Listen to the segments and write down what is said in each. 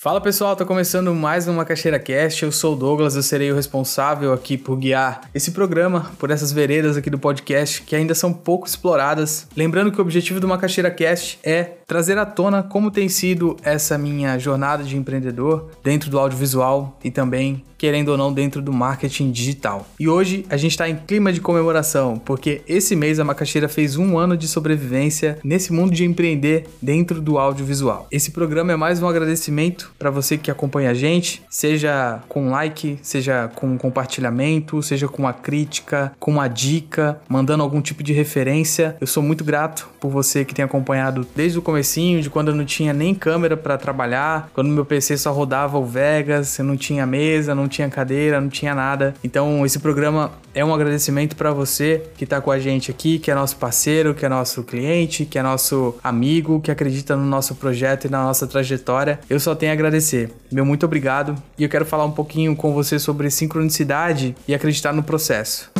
Fala pessoal, tô começando mais uma Caixeira Cast. Eu sou o Douglas, eu serei o responsável aqui por guiar esse programa por essas veredas aqui do podcast que ainda são pouco exploradas. Lembrando que o objetivo do Macaxeira Cast é trazer à tona como tem sido essa minha jornada de empreendedor dentro do audiovisual e também querendo ou não, dentro do marketing digital. E hoje a gente está em clima de comemoração, porque esse mês a Macaxeira fez um ano de sobrevivência nesse mundo de empreender dentro do audiovisual. Esse programa é mais um agradecimento para você que acompanha a gente, seja com like, seja com compartilhamento, seja com uma crítica, com uma dica, mandando algum tipo de referência. Eu sou muito grato por você que tem acompanhado desde o comecinho, de quando eu não tinha nem câmera para trabalhar, quando meu PC só rodava o Vegas, eu não tinha mesa, não tinha cadeira, não tinha nada. Então, esse programa é um agradecimento para você que está com a gente aqui, que é nosso parceiro, que é nosso cliente, que é nosso amigo, que acredita no nosso projeto e na nossa trajetória. Eu só tenho a agradecer. Meu muito obrigado e eu quero falar um pouquinho com você sobre sincronicidade e acreditar no processo.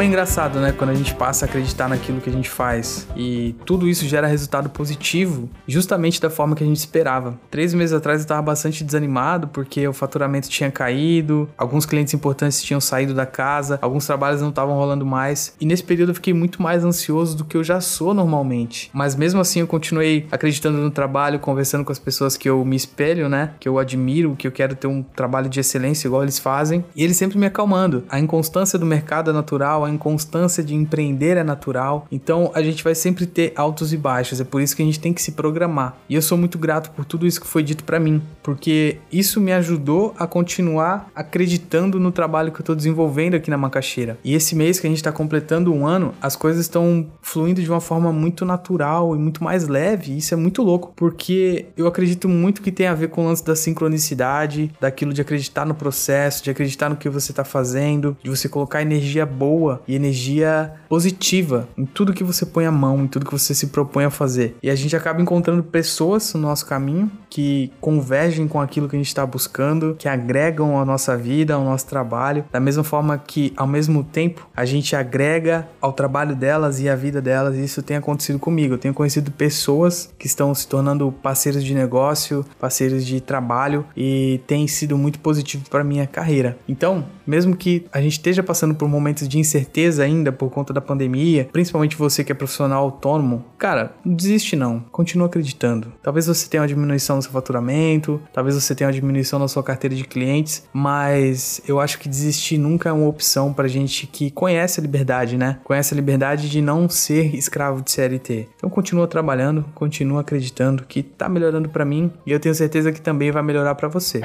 Como é engraçado, né? Quando a gente passa a acreditar naquilo que a gente faz e tudo isso gera resultado positivo, justamente da forma que a gente esperava. Três meses atrás eu estava bastante desanimado porque o faturamento tinha caído, alguns clientes importantes tinham saído da casa, alguns trabalhos não estavam rolando mais. E nesse período eu fiquei muito mais ansioso do que eu já sou normalmente. Mas mesmo assim eu continuei acreditando no trabalho, conversando com as pessoas que eu me espelho, né? Que eu admiro, que eu quero ter um trabalho de excelência igual eles fazem. E eles sempre me acalmando. A inconstância do mercado é natural natural, a inconstância de empreender é natural. Então a gente vai sempre ter altos e baixos. É por isso que a gente tem que se programar. E eu sou muito grato por tudo isso que foi dito para mim, porque isso me ajudou a continuar acreditando no trabalho que eu tô desenvolvendo aqui na Macaxeira. E esse mês que a gente tá completando um ano, as coisas estão fluindo de uma forma muito natural e muito mais leve. E isso é muito louco, porque eu acredito muito que tem a ver com o lance da sincronicidade, daquilo de acreditar no processo, de acreditar no que você tá fazendo, de você colocar energia boa e energia positiva em tudo que você põe a mão, em tudo que você se propõe a fazer. E a gente acaba encontrando pessoas no nosso caminho que convergem com aquilo que a gente está buscando, que agregam a nossa vida, ao nosso trabalho, da mesma forma que, ao mesmo tempo, a gente agrega ao trabalho delas e à vida delas. E isso tem acontecido comigo. Eu tenho conhecido pessoas que estão se tornando parceiros de negócio, parceiros de trabalho e tem sido muito positivo para minha carreira. Então, mesmo que a gente esteja passando por momentos de incerteza ainda por conta da pandemia, principalmente você que é profissional autônomo, cara, não desiste não, continua acreditando. Talvez você tenha uma diminuição no seu faturamento, talvez você tenha uma diminuição na sua carteira de clientes, mas eu acho que desistir nunca é uma opção pra gente que conhece a liberdade, né? Conhece a liberdade de não ser escravo de CLT. Então continua trabalhando, continua acreditando que tá melhorando para mim e eu tenho certeza que também vai melhorar para você.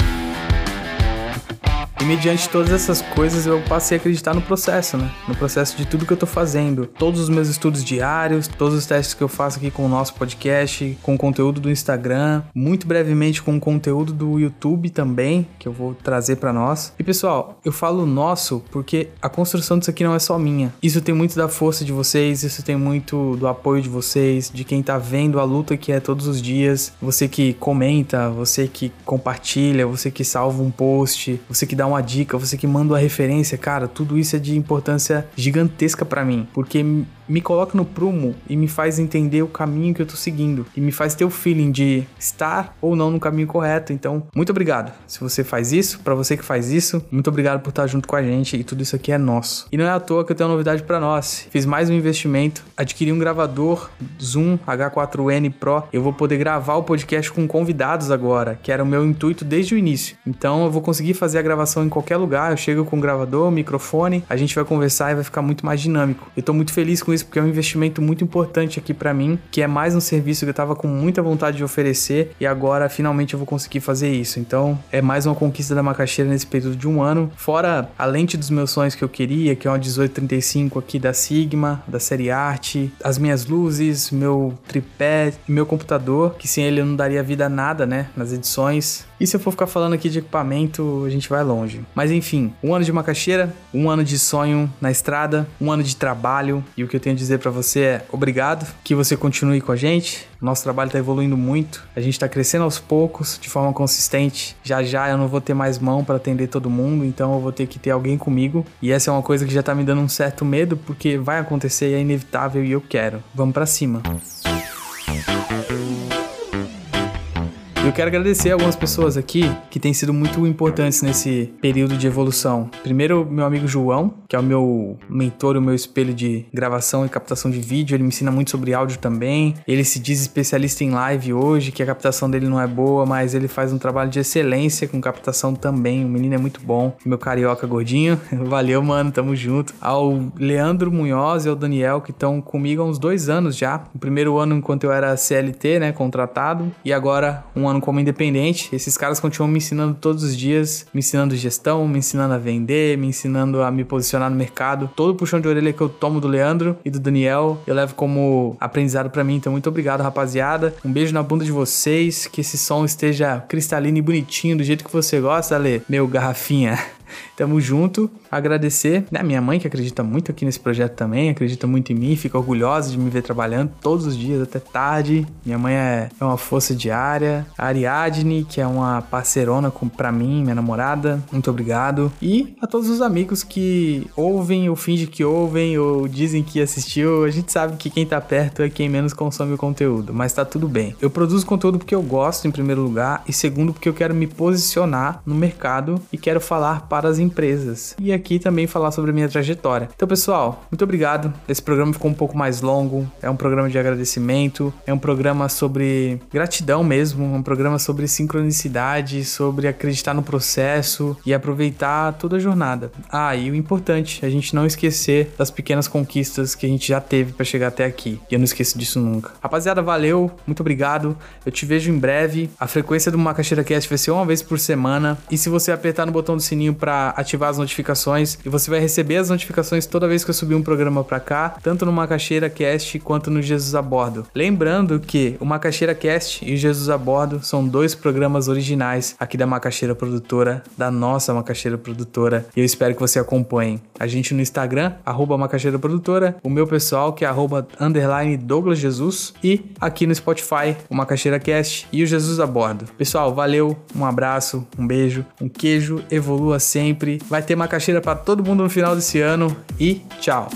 E mediante todas essas coisas eu passei a acreditar no processo, né? No processo de tudo que eu tô fazendo. Todos os meus estudos diários, todos os testes que eu faço aqui com o nosso podcast, com o conteúdo do Instagram, muito brevemente com o conteúdo do YouTube também, que eu vou trazer para nós. E pessoal, eu falo nosso porque a construção disso aqui não é só minha. Isso tem muito da força de vocês, isso tem muito do apoio de vocês, de quem tá vendo a luta que é todos os dias, você que comenta, você que compartilha, você que salva um post, você que dá uma dica, você que manda uma referência, cara, tudo isso é de importância gigantesca para mim, porque me coloca no prumo e me faz entender o caminho que eu tô seguindo e me faz ter o feeling de estar ou não no caminho correto. Então, muito obrigado. Se você faz isso, para você que faz isso, muito obrigado por estar junto com a gente e tudo isso aqui é nosso. E não é à toa que eu tenho uma novidade para nós. Fiz mais um investimento, adquiri um gravador Zoom H4n Pro. Eu vou poder gravar o podcast com convidados agora, que era o meu intuito desde o início. Então, eu vou conseguir fazer a gravação em qualquer lugar. Eu chego com o gravador, microfone, a gente vai conversar e vai ficar muito mais dinâmico. Eu tô muito feliz com isso porque é um investimento muito importante aqui para mim, que é mais um serviço que eu tava com muita vontade de oferecer e agora finalmente eu vou conseguir fazer isso. Então é mais uma conquista da macaxeira nesse período de um ano. Fora a lente dos meus sonhos que eu queria, que é uma 1835 aqui da Sigma, da série Art, as minhas luzes, meu tripé meu computador, que sem ele eu não daria vida a nada, né, nas edições. E se eu for ficar falando aqui de equipamento, a gente vai longe. Mas enfim, um ano de macaxeira, um ano de sonho na estrada, um ano de trabalho. E o que eu tenho a dizer para você é obrigado, que você continue com a gente. Nosso trabalho está evoluindo muito, a gente está crescendo aos poucos, de forma consistente. Já já eu não vou ter mais mão para atender todo mundo, então eu vou ter que ter alguém comigo. E essa é uma coisa que já tá me dando um certo medo, porque vai acontecer é inevitável e eu quero. Vamos para cima. Música Eu quero agradecer algumas pessoas aqui que têm sido muito importantes nesse período de evolução. Primeiro, meu amigo João, que é o meu mentor, o meu espelho de gravação e captação de vídeo. Ele me ensina muito sobre áudio também. Ele se diz especialista em live hoje, que a captação dele não é boa, mas ele faz um trabalho de excelência com captação também. O menino é muito bom. Meu carioca gordinho. Valeu, mano. Tamo junto. Ao Leandro Munhoz e ao Daniel, que estão comigo há uns dois anos já. O primeiro ano enquanto eu era CLT, né? Contratado. E agora um ano como independente. Esses caras continuam me ensinando todos os dias, me ensinando gestão, me ensinando a vender, me ensinando a me posicionar no mercado. Todo puxão de orelha que eu tomo do Leandro e do Daniel, eu levo como aprendizado para mim. Então, muito obrigado, rapaziada. Um beijo na bunda de vocês. Que esse som esteja cristalino e bonitinho, do jeito que você gosta, Ale. Meu garrafinha. Tamo junto. Agradecer, né? Minha mãe, que acredita muito aqui nesse projeto também, acredita muito em mim, fica orgulhosa de me ver trabalhando todos os dias até tarde. Minha mãe é, é uma força diária. A Ariadne, que é uma parceirona com, pra mim, minha namorada, muito obrigado. E a todos os amigos que ouvem ou fingem que ouvem ou dizem que assistiu. A gente sabe que quem tá perto é quem menos consome o conteúdo, mas tá tudo bem. Eu produzo conteúdo porque eu gosto, em primeiro lugar, e segundo, porque eu quero me posicionar no mercado e quero falar para as empresas. E aqui também falar sobre a minha trajetória. Então, pessoal, muito obrigado. Esse programa ficou um pouco mais longo, é um programa de agradecimento, é um programa sobre gratidão mesmo, um programa sobre sincronicidade, sobre acreditar no processo e aproveitar toda a jornada. Ah, e o importante, a gente não esquecer das pequenas conquistas que a gente já teve para chegar até aqui. E eu não esqueço disso nunca. Rapaziada, valeu, muito obrigado. Eu te vejo em breve. A frequência do Macaxeira Cast vai ser uma vez por semana. E se você apertar no botão do sininho para ativar as notificações e você vai receber as notificações toda vez que eu subir um programa para cá, tanto no Macaxeira Cast quanto no Jesus a Bordo. Lembrando que o Macaxeira Cast e o Jesus a Bordo são dois programas originais aqui da Macaxeira Produtora, da nossa Macaxeira Produtora, e eu espero que você acompanhe. A gente no Instagram, arroba Macaxeira Produtora, o meu pessoal que é arroba underline Douglas Jesus e aqui no Spotify, o Macaxeira Cast e o Jesus a Bordo. Pessoal, valeu, um abraço, um beijo, um queijo, evolua sempre. Vai ter macaxeira para todo mundo no final desse ano e tchau.